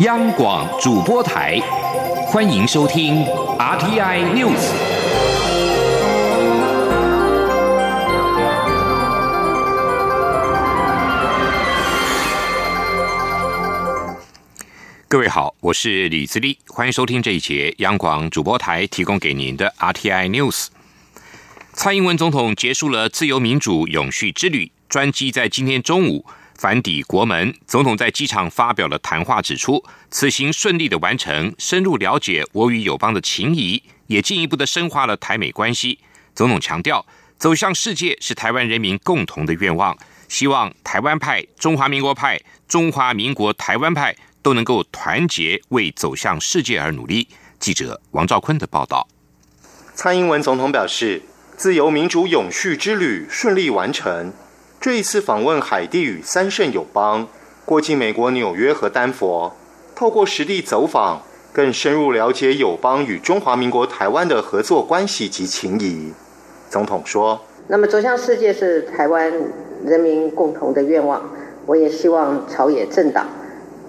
央广主播台，欢迎收听 RTI News。各位好，我是李自立，欢迎收听这一节央广主播台提供给您的 RTI News。蔡英文总统结束了自由民主永续之旅，专机在今天中午。返抵国门，总统在机场发表了谈话，指出此行顺利的完成，深入了解我与友邦的情谊，也进一步的深化了台美关系。总统强调，走向世界是台湾人民共同的愿望，希望台湾派、中华民国派、中华民国台湾派都能够团结，为走向世界而努力。记者王兆坤的报道。蔡英文总统表示，自由民主永续之旅顺利完成。这一次访问海地与三圣友邦，过境美国纽约和丹佛，透过实地走访，更深入了解友邦与中华民国台湾的合作关系及情谊。总统说：“那么走向世界是台湾人民共同的愿望，我也希望朝野政党、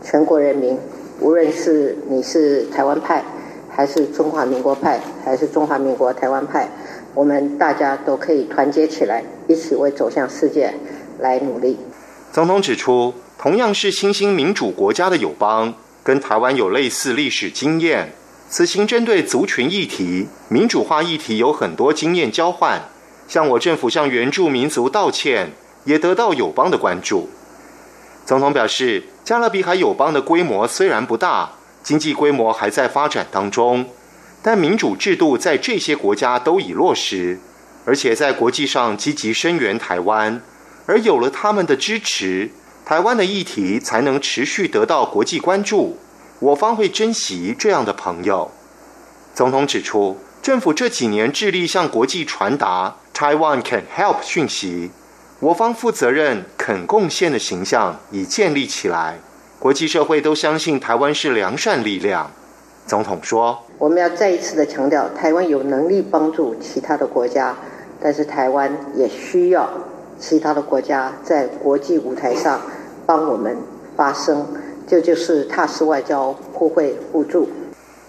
全国人民，无论是你是台湾派，还是中华民国派，还是中华民国台湾派。”我们大家都可以团结起来，一起为走向世界来努力。总统指出，同样是新兴民主国家的友邦，跟台湾有类似历史经验。此行针对族群议题、民主化议题有很多经验交换。向我政府向原住民族道歉，也得到友邦的关注。总统表示，加勒比海友邦的规模虽然不大，经济规模还在发展当中。但民主制度在这些国家都已落实，而且在国际上积极声援台湾，而有了他们的支持，台湾的议题才能持续得到国际关注。我方会珍惜这样的朋友。总统指出，政府这几年致力向国际传达 “Taiwan can help” 讯息，我方负责任、肯贡献的形象已建立起来，国际社会都相信台湾是良善力量。总统说。我们要再一次的强调，台湾有能力帮助其他的国家，但是台湾也需要其他的国家在国际舞台上帮我们发声，这就是踏实外交，互惠互助。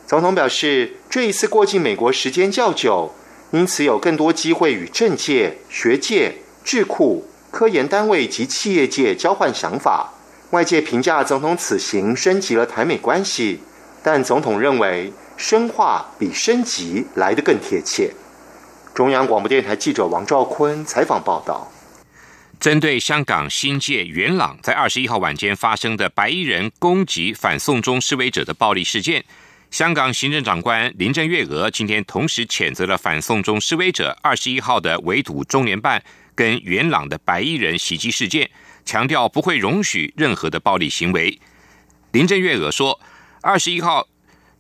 总统表示，这一次过境美国时间较久，因此有更多机会与政界、学界、智库、科研单位及企业界交换想法。外界评价总统此行升级了台美关系，但总统认为。深化比升级来得更贴切。中央广播电台记者王兆坤采访报道：针对香港新界元朗在二十一号晚间发生的白衣人攻击反送中示威者的暴力事件，香港行政长官林郑月娥今天同时谴责了反送中示威者二十一号的围堵中联办跟元朗的白衣人袭击事件，强调不会容许任何的暴力行为。林郑月娥说：“二十一号。”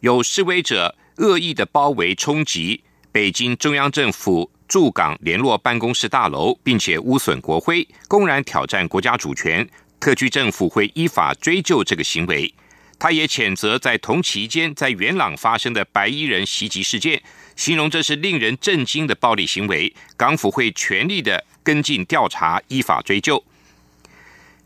有示威者恶意的包围冲击北京中央政府驻港联络办公室大楼，并且污损国徽，公然挑战国家主权，特区政府会依法追究这个行为。他也谴责在同期间在元朗发生的白衣人袭击事件，形容这是令人震惊的暴力行为，港府会全力的跟进调查，依法追究。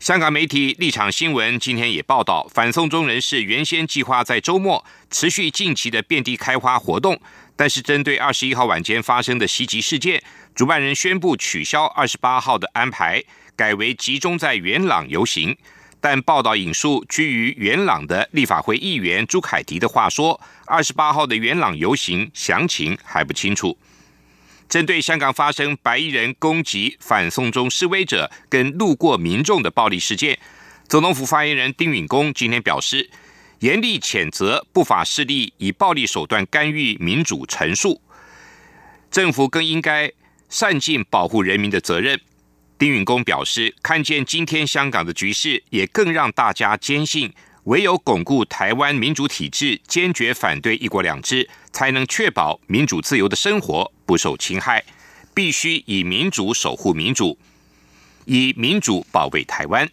香港媒体立场新闻今天也报道，反送中人士原先计划在周末持续近期的遍地开花活动，但是针对二十一号晚间发生的袭击事件，主办人宣布取消二十八号的安排，改为集中在元朗游行。但报道引述居于元朗的立法会议员朱凯迪的话说，二十八号的元朗游行详情还不清楚。针对香港发生白衣人攻击反送中示威者跟路过民众的暴力事件，总统府发言人丁允恭今天表示，严厉谴责不法势力以暴力手段干预民主陈述，政府更应该善尽保护人民的责任。丁允恭表示，看见今天香港的局势，也更让大家坚信。唯有巩固台湾民主体制，坚决反对一国两制，才能确保民主自由的生活不受侵害。必须以民主守护民主，以民主保卫台湾。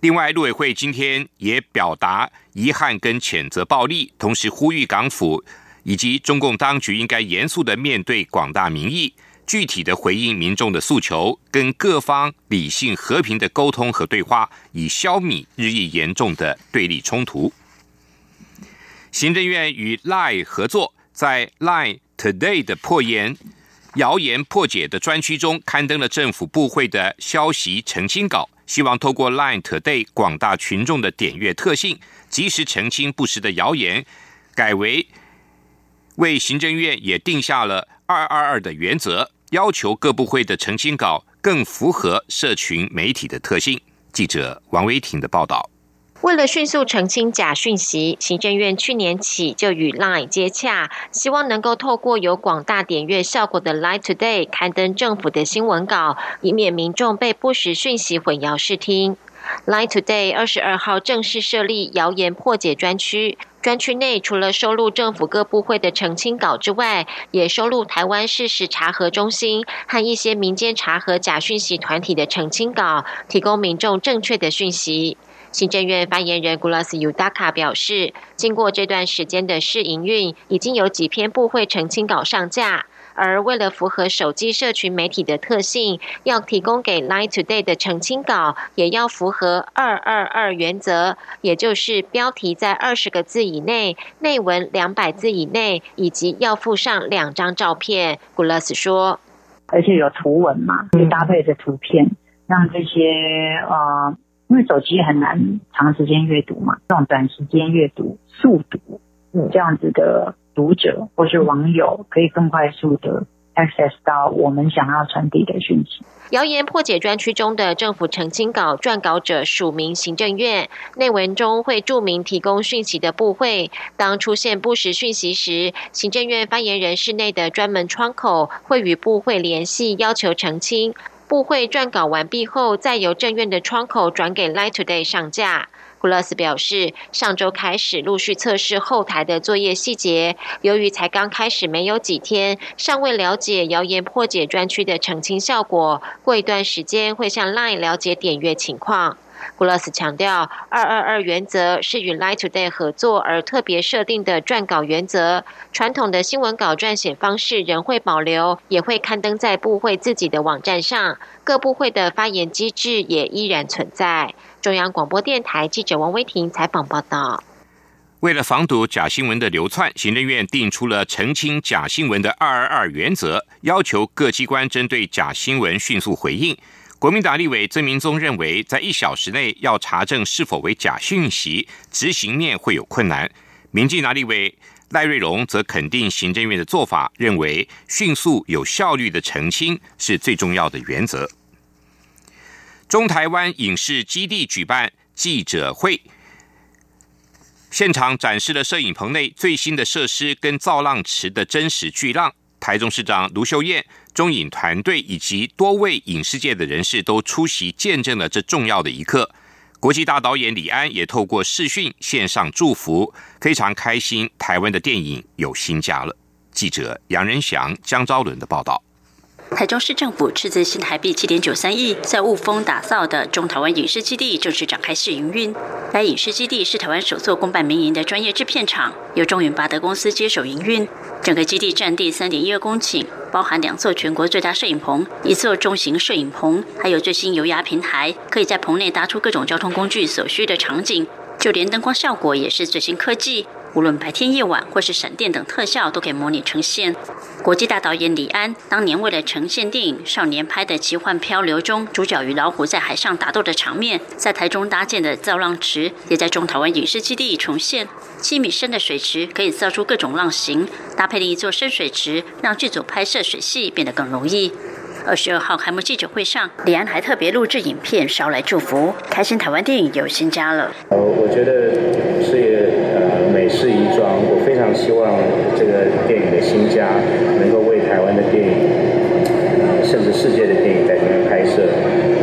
另外，陆委会今天也表达遗憾跟谴责暴力，同时呼吁港府以及中共当局应该严肃的面对广大民意。具体的回应民众的诉求，跟各方理性和平的沟通和对话，以消弭日益严重的对立冲突。行政院与 Line 合作，在 Line Today 的破言谣言破解的专区中刊登了政府部会的消息澄清稿，希望透过 Line Today 广大群众的点阅特性，及时澄清不实的谣言，改为为行政院也定下了二二二的原则，要求各部会的澄清稿更符合社群媒体的特性。记者王维婷的报道。为了迅速澄清假讯息，行政院去年起就与 Line 接洽，希望能够透过有广大点阅效果的 Line Today 刊登政府的新闻稿，以免民众被不实讯息混淆视听。Line Today 二十二号正式设立谣言破解专区，专区内除了收录政府各部会的澄清稿之外，也收录台湾事实查核中心和一些民间查核假讯息团体的澄清稿，提供民众正确的讯息。行政院发言人 Gulas Udaka 表示，经过这段时间的试营运，已经有几篇部会澄清稿上架。而为了符合手机社群媒体的特性，要提供给 Line Today 的澄清稿，也要符合二二二原则，也就是标题在二十个字以内，内文两百字以内，以及要附上两张照片。Gulas 说，而且有图文嘛，就搭配着图片，让这些呃。因为手机很难长时间阅读嘛，这种短时间阅读、速读，这样子的读者或是网友可以更快速的 access 到我们想要传递的讯息。谣言破解专区中的政府澄清稿撰稿者署名行政院，内文中会注明提供讯息的部会。当出现不实讯息时，行政院发言人室内的专门窗口会与部会联系，要求澄清。部会撰稿完毕后，再由政院的窗口转给 Light Today 上架。古勒斯表示，上周开始陆续测试后台的作业细节，由于才刚开始没有几天，尚未了解谣言破解专区的澄清效果，过一段时间会向 Line 了解点阅情况。古勒斯强调，二二二原则是与 Light Today 合作而特别设定的撰稿原则。传统的新闻稿撰写方式仍会保留，也会刊登在部会自己的网站上。各部会的发言机制也依然存在。中央广播电台记者王威婷采访报道。为了防堵假新闻的流窜，行政院定出了澄清假新闻的二二二原则，要求各机关针对假新闻迅速回应。国民党立委曾明宗认为，在一小时内要查证是否为假讯息，执行面会有困难。民进党立委赖瑞荣则肯定行政院的做法，认为迅速有效率的澄清是最重要的原则。中台湾影视基地举办记者会，现场展示了摄影棚内最新的设施跟造浪池的真实巨浪。台中市长卢秀燕。中影团队以及多位影视界的人士都出席，见证了这重要的一刻。国际大导演李安也透过视讯线上祝福，非常开心，台湾的电影有新家了。记者杨仁祥、江昭伦的报道。台中市政府斥资新台币七点九三亿，在雾峰打造的中台湾影视基地正式展开试营运。该影视基地是台湾首座公办民营的专业制片厂，由中影巴德公司接手营运。整个基地占地三点一二公顷，包含两座全国最大摄影棚、一座中型摄影棚，还有最新油压平台，可以在棚内搭出各种交通工具所需的场景，就连灯光效果也是最新科技。无论白天、夜晚或是闪电等特效，都可以模拟呈现。国际大导演李安当年为了呈现电影《少年》拍的《奇幻漂流》中主角与老虎在海上打斗的场面，在台中搭建的造浪池，也在中台湾影视基地重现。七米深的水池可以造出各种浪形，搭配了一座深水池，让剧组拍摄水戏变得更容易。二十二号开幕记者会上，李安还特别录制影片捎来祝福，开心台湾电影有新家了。呃，我觉得是。美事一桩，我非常希望这个电影的新家能够为台湾的电影，甚至世界的电影在这边拍摄，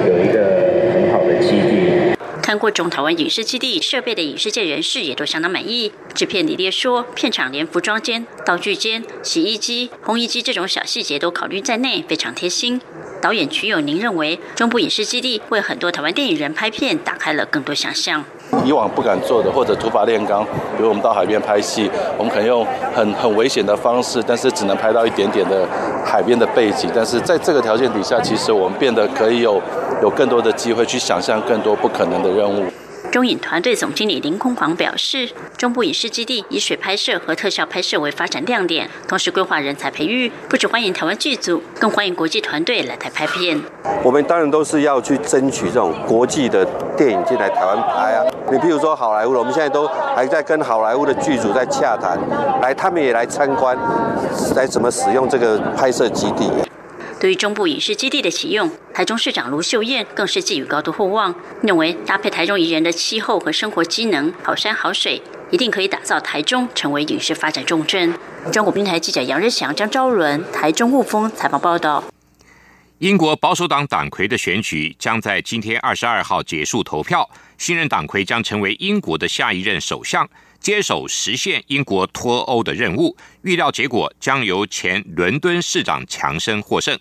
有一个很好的基地。看过中台湾影视基地设备的影视界人士也都相当满意。制片李烈说，片场连服装间、道具间、洗衣机、烘衣机这种小细节都考虑在内，非常贴心。导演曲友宁认为，中部影视基地为很多台湾电影人拍片打开了更多想象。以往不敢做的，或者土法炼钢，比如我们到海边拍戏，我们可能用很很危险的方式，但是只能拍到一点点的海边的背景。但是在这个条件底下，其实我们变得可以有有更多的机会去想象更多不可能的任务。中影团队总经理林空煌表示，中部影视基地以水拍摄和特效拍摄为发展亮点，同时规划人才培育，不只欢迎台湾剧组，更欢迎国际团队来台拍片。我们当然都是要去争取这种国际的电影进来台湾拍啊。你譬如说好莱坞，我们现在都还在跟好莱坞的剧组在洽谈，来他们也来参观，来怎么使用这个拍摄基地。对于中部影视基地的启用，台中市长卢秀燕更是寄予高度厚望，认为搭配台中宜人的气候和生活机能，好山好水，一定可以打造台中成为影视发展重镇。中国平台记者杨日祥、张昭伦，台中雾峰采访报道。英国保守党党魁的选举将在今天二十二号结束投票，新任党魁将成为英国的下一任首相，接手实现英国脱欧的任务。预料结果将由前伦敦市长强生获胜。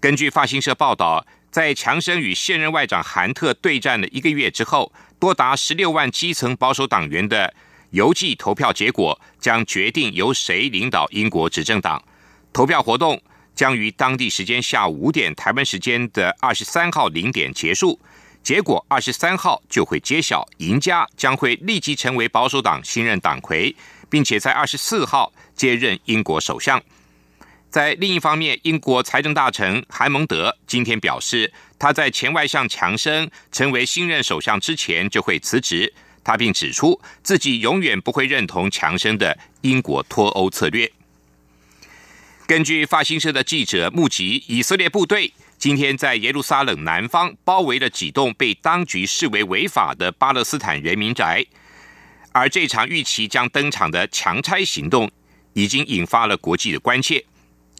根据法新社报道，在强生与现任外长韩特对战了一个月之后，多达十六万基层保守党员的邮寄投票结果将决定由谁领导英国执政党。投票活动将于当地时间下午五点（台湾时间的二十三号零点）结束。结果二十三号就会揭晓，赢家将会立即成为保守党新任党魁，并且在二十四号接任英国首相。在另一方面，英国财政大臣韩蒙德今天表示，他在前外相强生成为新任首相之前就会辞职。他并指出自己永远不会认同强生的英国脱欧策略。根据法新社的记者目击，以色列部队今天在耶路撒冷南方包围了几栋被当局视为违法的巴勒斯坦人民宅，而这场预期将登场的强拆行动已经引发了国际的关切。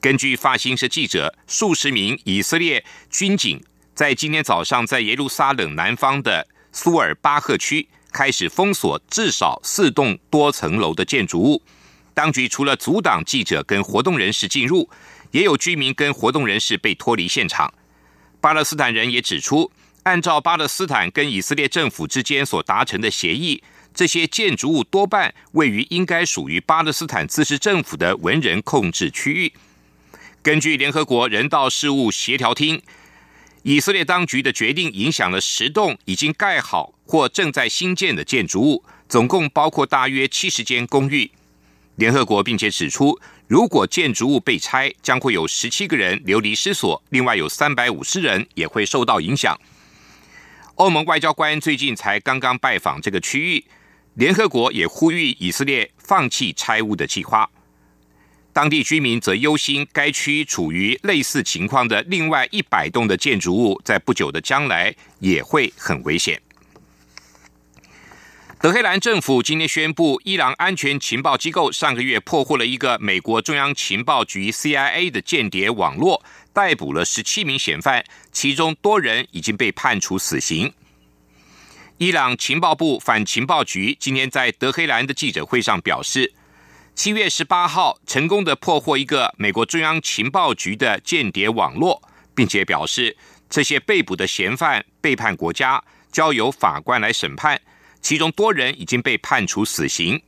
根据法新社记者，数十名以色列军警在今天早上在耶路撒冷南方的苏尔巴赫区开始封锁至少四栋多层楼的建筑物。当局除了阻挡记者跟活动人士进入，也有居民跟活动人士被脱离现场。巴勒斯坦人也指出，按照巴勒斯坦跟以色列政府之间所达成的协议，这些建筑物多半位于应该属于巴勒斯坦自治政府的文人控制区域。根据联合国人道事务协调厅，以色列当局的决定影响了十栋已经盖好或正在新建的建筑物，总共包括大约七十间公寓。联合国并且指出，如果建筑物被拆，将会有十七个人流离失所，另外有三百五十人也会受到影响。欧盟外交官最近才刚刚拜访这个区域，联合国也呼吁以色列放弃拆屋的计划。当地居民则忧心，该区处于类似情况的另外一百栋的建筑物，在不久的将来也会很危险。德黑兰政府今天宣布，伊朗安全情报机构上个月破获了一个美国中央情报局 （CIA） 的间谍网络，逮捕了十七名嫌犯，其中多人已经被判处死刑。伊朗情报部反情报局今天在德黑兰的记者会上表示。七月十八号，成功的破获一个美国中央情报局的间谍网络，并且表示这些被捕的嫌犯背叛国家，交由法官来审判。其中多人已经被判处死刑，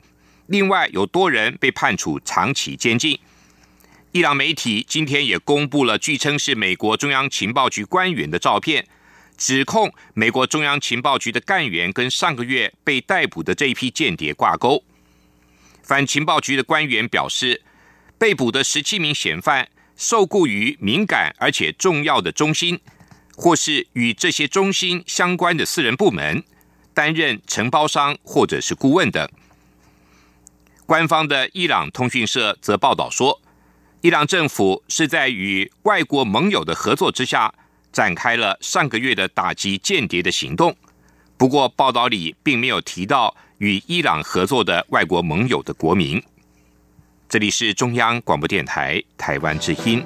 另外有多人被判处长期监禁。伊朗媒体今天也公布了据称是美国中央情报局官员的照片，指控美国中央情报局的干员跟上个月被逮捕的这一批间谍挂钩。反情报局的官员表示，被捕的十七名嫌犯受雇于敏感而且重要的中心，或是与这些中心相关的私人部门，担任承包商或者是顾问等。官方的伊朗通讯社则报道说，伊朗政府是在与外国盟友的合作之下，展开了上个月的打击间谍的行动。不过，报道里并没有提到。与伊朗合作的外国盟友的国民。这里是中央广播电台台湾之音。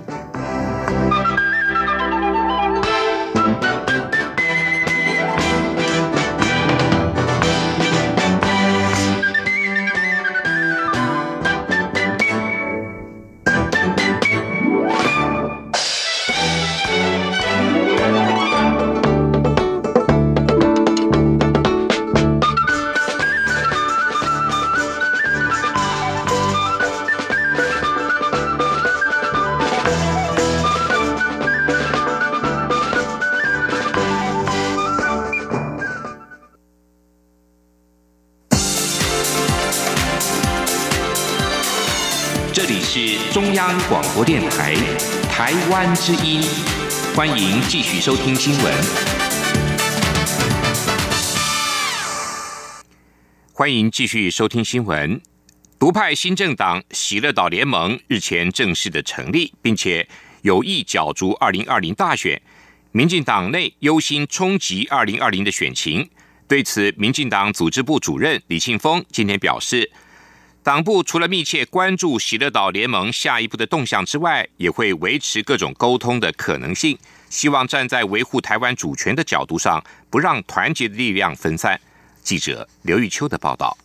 是中央广播电台台湾之音，欢迎继续收听新闻。欢迎继续收听新闻。独派新政党喜乐岛联盟日前正式的成立，并且有意角逐二零二零大选。民进党内忧心冲击二零二零的选情，对此，民进党组织部主任李庆峰今天表示。党部除了密切关注喜乐岛联盟下一步的动向之外，也会维持各种沟通的可能性，希望站在维护台湾主权的角度上，不让团结的力量分散。记者刘玉秋的报道。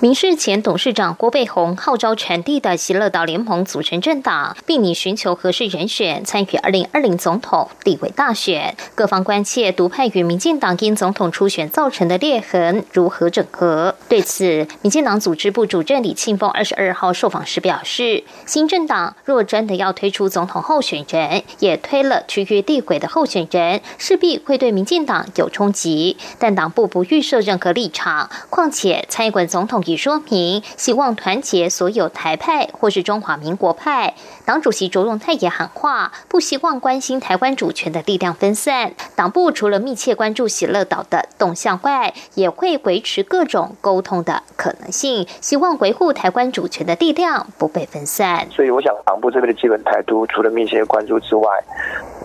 民事前董事长郭贝宏号召全地的喜乐岛联盟组成政党，并拟寻求合适人选参与二零二零总统立委大选。各方关切独派与民进党因总统初选造成的裂痕如何整合。对此，民进党组织部主任李庆峰二十二号受访时表示，新政党若真的要推出总统候选人，也推了区域立委的候选人，势必会对民进党有冲击。但党部不预设任何立场，况且蔡英文总统已说明希望团结所有台派或是中华民国派。党主席卓荣泰也喊话，不希望关心台湾主权的力量分散。党部除了密切关注喜乐岛的动向外，也会维持各种沟通的可能性，希望维护台湾主权的力量不被分散。所以，我想党部这边的基本态度，除了密切关注之外，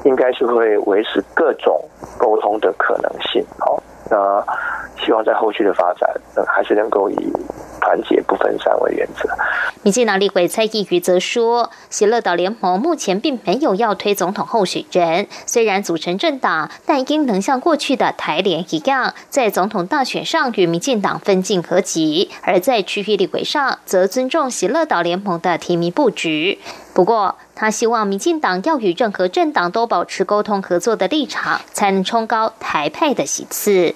应该是会维持各种沟通的可能性。好。那希望在后续的发展，还是能够以团结不分散为原则。民进党立委蔡意瑜则说，喜乐岛联盟目前并没有要推总统候选人，虽然组成政党，但应能像过去的台联一样，在总统大选上与民进党分进合集，而在区域立委上则尊重喜乐岛联盟的提名布局。不过，他希望民进党要与任何政党都保持沟通合作的立场，才能冲高台派的席次。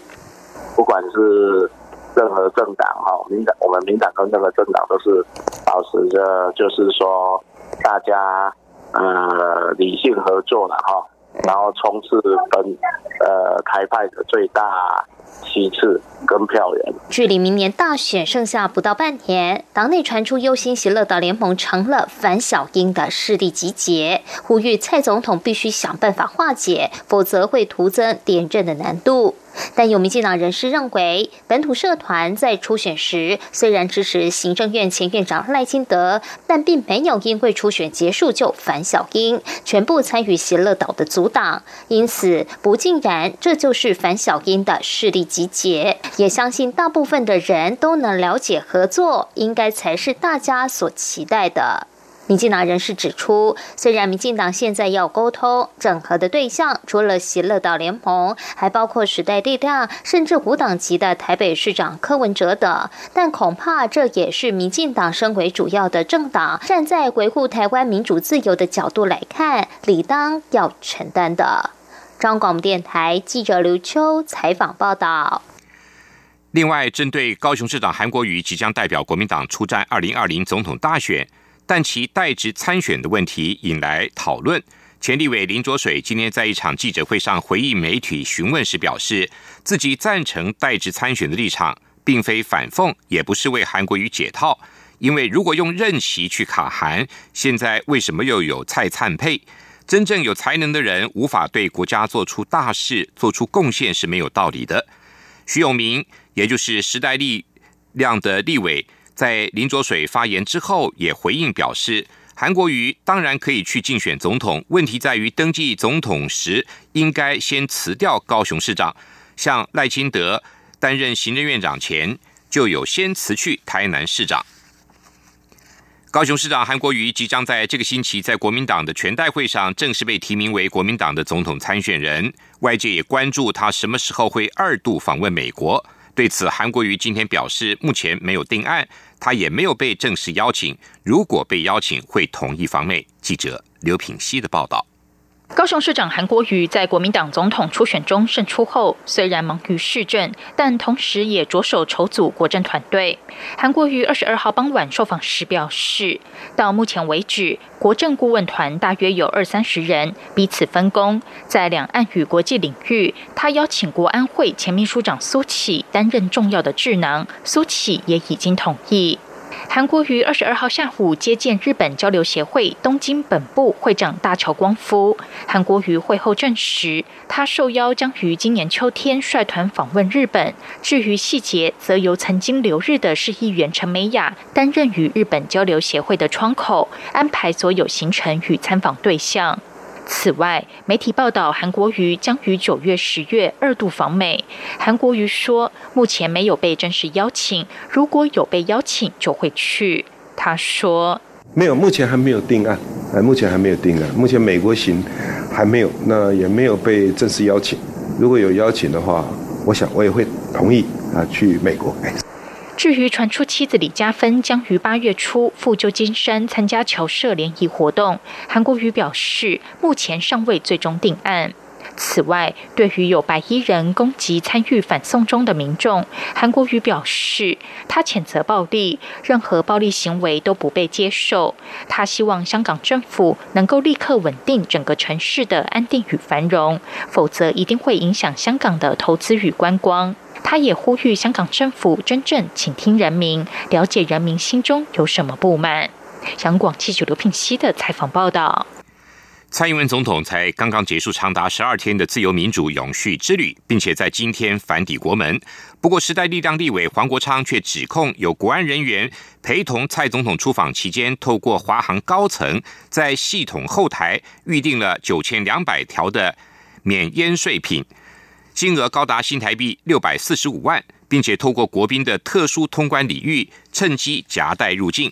不管是任何政党哈，民党我们民党跟任何政党都是保持着，就是说大家呃理性合作的哈，然后冲刺跟呃台派的最大。其次，跟票源。距离明年大选剩下不到半年，党内传出忧心喜乐岛联盟成了反小英的势力集结，呼吁蔡总统必须想办法化解，否则会徒增连任的难度。但有民进党人士认为，本土社团在初选时虽然支持行政院前院长赖清德，但并没有因为初选结束就反小英，全部参与喜乐岛的阻挡。因此，不尽然这就是反小英的势力集结。也相信大部分的人都能了解，合作应该才是大家所期待的。民进党人士指出，虽然民进党现在要沟通整合的对象除了喜乐岛联盟，还包括时代力量，甚至无党籍的台北市长柯文哲等，但恐怕这也是民进党身为主要的政党，站在维护台湾民主自由的角度来看，理当要承担的。中广电台记者刘秋采访报道。另外，针对高雄市长韩国瑜即将代表国民党出战二零二零总统大选。但其代职参选的问题引来讨论。前立委林卓水今天在一场记者会上回应媒体询问时表示，自己赞成代职参选的立场，并非反讽，也不是为韩国瑜解套。因为如果用任期去卡韩，现在为什么又有蔡灿配？真正有才能的人无法对国家做出大事、做出贡献是没有道理的。徐永明，也就是时代力量的立委。在林卓水发言之后，也回应表示，韩国瑜当然可以去竞选总统，问题在于登记总统时应该先辞掉高雄市长。像赖清德担任行政院长前，就有先辞去台南市长。高雄市长韩国瑜即将在这个星期在国民党的全代会上正式被提名为国民党的总统参选人，外界也关注他什么时候会二度访问美国。对此，韩国瑜今天表示，目前没有定案。他也没有被正式邀请，如果被邀请，会同意访美。记者刘品希的报道。高雄市长韩国瑜在国民党总统初选中胜出后，虽然忙于市政，但同时也着手筹组国政团队。韩国瑜二十二号傍晚受访时表示，到目前为止，国政顾问团大约有二三十人，彼此分工。在两岸与国际领域，他邀请国安会前秘书长苏启担任重要的智囊，苏启也已经同意。韩国于二十二号下午接见日本交流协会东京本部会长大桥光夫。韩国瑜会后证实，他受邀将于今年秋天率团访问日本。至于细节，则由曾经留日的市议员陈美雅担任与日本交流协会的窗口，安排所有行程与参访对象。此外，媒体报道韩国瑜将于九月、十月二度访美。韩国瑜说，目前没有被正式邀请，如果有被邀请，就会去。他说：“没有，目前还没有定案，哎，目前还没有定案。目前美国行还没有，那也没有被正式邀请。如果有邀请的话，我想我也会同意啊，去美国。”至于传出妻子李嘉芬将于八月初赴旧金山参加侨社联谊活动，韩国瑜表示，目前尚未最终定案。此外，对于有白衣人攻击参与反送中的民众，韩国瑜表示，他谴责暴力，任何暴力行为都不被接受。他希望香港政府能够立刻稳定整个城市的安定与繁荣，否则一定会影响香港的投资与观光。他也呼吁香港政府真正倾听人民，了解人民心中有什么不满。杨广记者刘聘熙的采访报道。蔡英文总统才刚刚结束长达十二天的自由民主永续之旅，并且在今天返抵国门。不过，时代力量立委黄国昌却指控有国安人员陪同蔡总统出访期间，透过华航高层在系统后台预定了九千两百条的免烟税品。金额高达新台币六百四十五万，并且透过国宾的特殊通关礼遇，趁机夹带入境。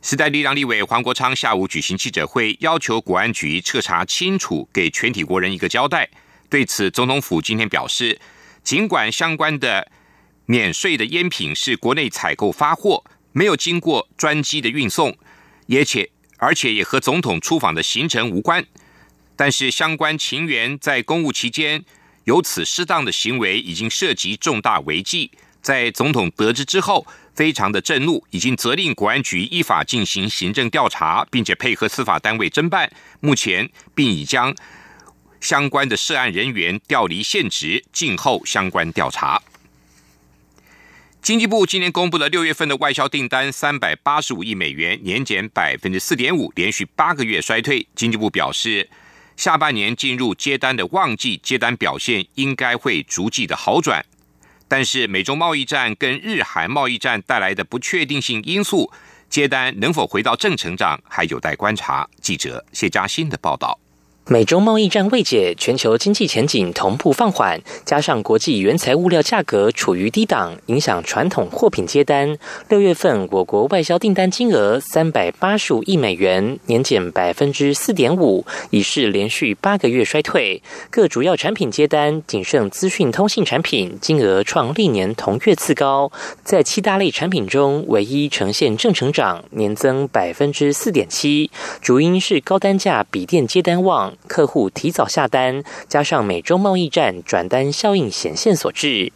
时代力量立委黄国昌下午举行记者会，要求国安局彻查清楚，给全体国人一个交代。对此，总统府今天表示，尽管相关的免税的烟品是国内采购发货，没有经过专机的运送，而且而且也和总统出访的行程无关，但是相关情缘在公务期间。由此适当的行为，已经涉及重大违纪。在总统得知之后，非常的震怒，已经责令国安局依法进行行政调查，并且配合司法单位侦办。目前，并已将相关的涉案人员调离现职，静候相关调查。经济部今年公布了六月份的外销订单三百八十五亿美元，年减百分之四点五，连续八个月衰退。经济部表示。下半年进入接单的旺季，接单表现应该会逐季的好转。但是美中贸易战跟日韩贸易战带来的不确定性因素，接单能否回到正成长，还有待观察。记者谢佳欣的报道。美中贸易战未解，全球经济前景同步放缓，加上国际原材物料价格处于低档，影响传统货品接单。六月份我国外销订单金额三百八十五亿美元，年减百分之四点五，已是连续八个月衰退。各主要产品接单仅剩资讯通信产品，金额创历年同月次高。在七大类产品中，唯一呈现正成长，年增百分之四点七，主因是高单价笔电接单旺。客户提早下单，加上美洲贸易战转单效应显现所致。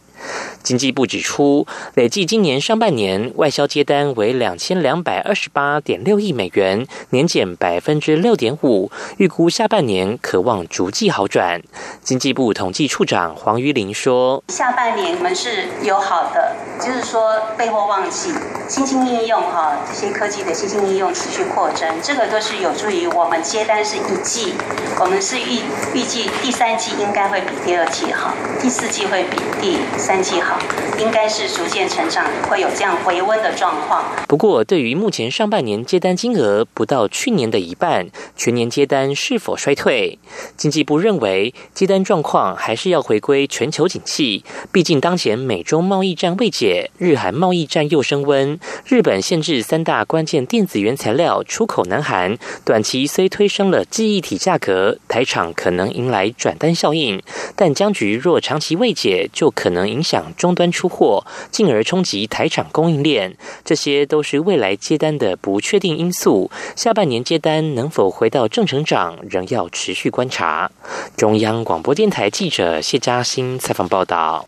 经济部指出，累计今年上半年外销接单为两千两百二十八点六亿美元，年减百分之六点五。预估下半年可望逐季好转。经济部统计处长黄玉玲说：“下半年我们是有好的，就是说备货旺季，新兴应用哈，这些科技的新兴应用持续扩增，这个都是有助于我们接单是一季，我们是预预计第三季应该会比第二季好，第四季会比第。”季好，应该是逐渐成长，会有这样回温的状况。不过，对于目前上半年接单金额不到去年的一半，全年接单是否衰退？经济部认为，接单状况还是要回归全球景气。毕竟，当前美中贸易战未解，日韩贸易战又升温，日本限制三大关键电子原材料出口南韩，短期虽推升了记忆体价格，台厂可能迎来转单效应，但僵局若长期未解，就可能影。影响终端出货，进而冲击台厂供应链，这些都是未来接单的不确定因素。下半年接单能否回到正成长，仍要持续观察。中央广播电台记者谢嘉欣采访报道。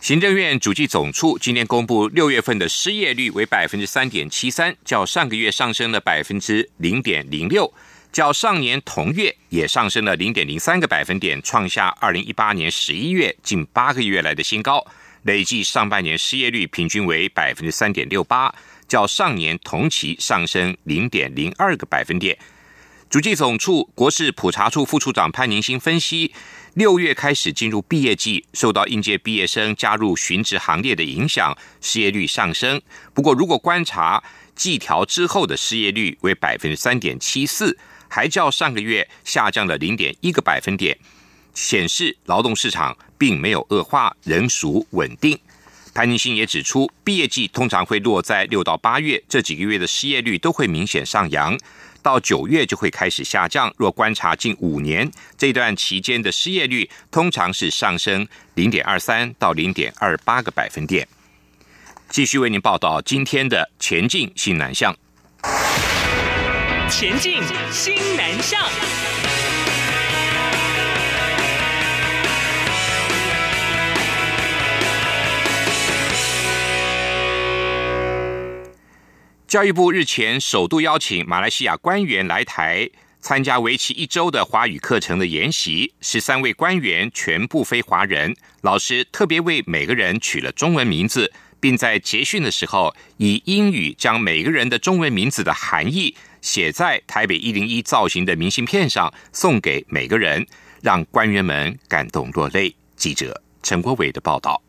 行政院主计总处今天公布六月份的失业率为百分之三点七三，较上个月上升了百分之零点零六。较上年同月也上升了零点零三个百分点，创下二零一八年十一月近八个月来的新高。累计上半年失业率平均为百分之三点六八，较上年同期上升零点零二个百分点。主计总处国事普查处副处长潘宁新分析，六月开始进入毕业季，受到应届毕业生加入寻职行列的影响，失业率上升。不过，如果观察季调之后的失业率为百分之三点七四，还较上个月下降了零点一个百分点，显示劳动市场并没有恶化，仍属稳定。潘宁新也指出，毕业季通常会落在六到八月，这几个月的失业率都会明显上扬，到九月就会开始下降。若观察近五年这段期间的失业率，通常是上升零点二三到零点二八个百分点。继续为您报道今天的前进新南向。前进新南向。教育部日前首度邀请马来西亚官员来台参加为期一周的华语课程的研习，十三位官员全部非华人，老师特别为每个人取了中文名字，并在结训的时候以英语将每个人的中文名字的含义写在台北一零一造型的明信片上，送给每个人，让官员们感动落泪。记者陈国伟的报道。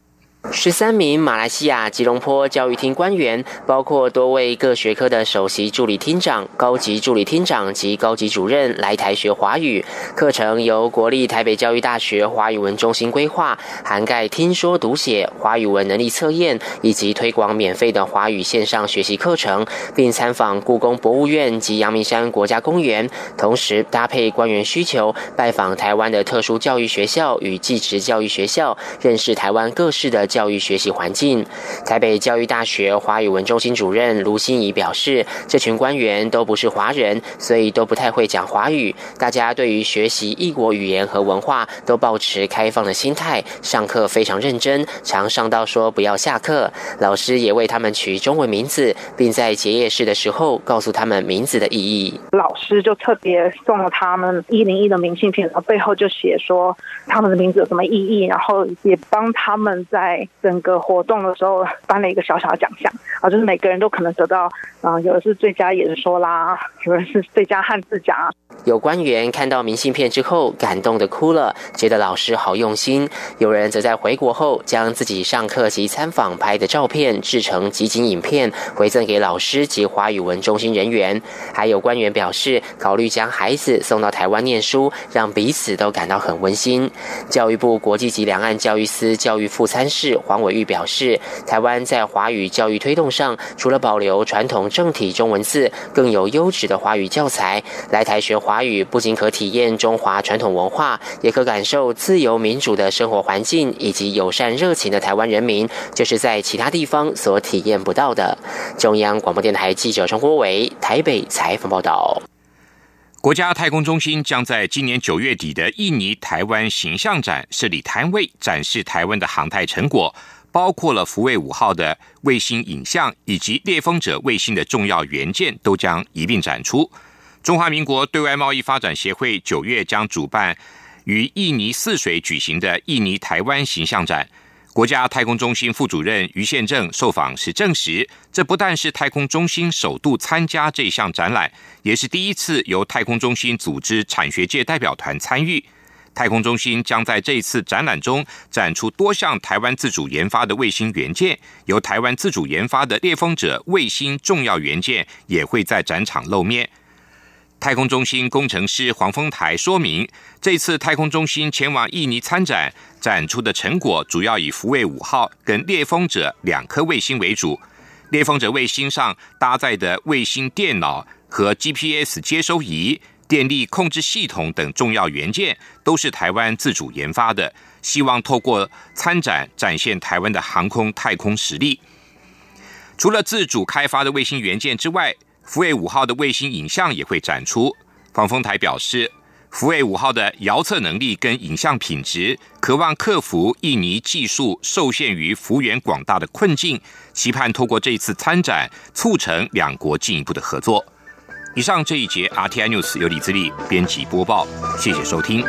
十三名马来西亚吉隆坡教育厅官员，包括多位各学科的首席助理厅长、高级助理厅长及高级主任来台学华语。课程由国立台北教育大学华语文中心规划，涵盖听说读写、华语文能力测验以及推广免费的华语线上学习课程，并参访故宫博物院及阳明山国家公园。同时搭配官员需求，拜访台湾的特殊教育学校与技职教育学校，认识台湾各式的。教育学习环境，台北教育大学华语文中心主任卢心怡表示，这群官员都不是华人，所以都不太会讲华语。大家对于学习异国语言和文化都保持开放的心态，上课非常认真，常上到说不要下课。老师也为他们取中文名字，并在结业式的时候告诉他们名字的意义。老师就特别送了他们一零一的明信片，然后背后就写说他们的名字有什么意义，然后也帮他们在。整个活动的时候颁了一个小小的奖项啊，就是每个人都可能得到啊，有的是最佳演说啦，有的是最佳汉字奖。有官员看到明信片之后感动的哭了，觉得老师好用心。有人则在回国后将自己上课及参访拍的照片制成集锦影片，回赠给老师及华语文中心人员。还有官员表示，考虑将孩子送到台湾念书，让彼此都感到很温馨。教育部国际及两岸教育司教育副参事。黄伟玉表示，台湾在华语教育推动上，除了保留传统正体中文字，更有优质的华语教材。来台学华语，不仅可体验中华传统文化，也可感受自由民主的生活环境，以及友善热情的台湾人民，就是在其他地方所体验不到的。中央广播电台记者陈国伟台北采访报道。国家太空中心将在今年九月底的印尼台湾形象展设立摊位，展示台湾的航太成果，包括了福卫五号的卫星影像以及猎风者卫星的重要元件，都将一并展出。中华民国对外贸易发展协会九月将主办于印尼泗水举行的印尼台湾形象展。国家太空中心副主任于宪正受访时证实，这不但是太空中心首度参加这项展览，也是第一次由太空中心组织产学界代表团参与。太空中心将在这一次展览中展出多项台湾自主研发的卫星元件，由台湾自主研发的猎风者卫星重要元件也会在展场露面。太空中心工程师黄丰台说明，这次太空中心前往印尼参展，展出的成果主要以福卫五号跟猎风者两颗卫星为主。猎风者卫星上搭载的卫星电脑和 GPS 接收仪、电力控制系统等重要元件，都是台湾自主研发的。希望透过参展，展现台湾的航空太空实力。除了自主开发的卫星元件之外，福卫五号的卫星影像也会展出。方风台表示，福卫五号的遥测能力跟影像品质，渴望克服印尼技术受限于幅员广大的困境，期盼透过这次参展，促成两国进一步的合作。以上这一节 RTI News 由李自力编辑播报，谢谢收听。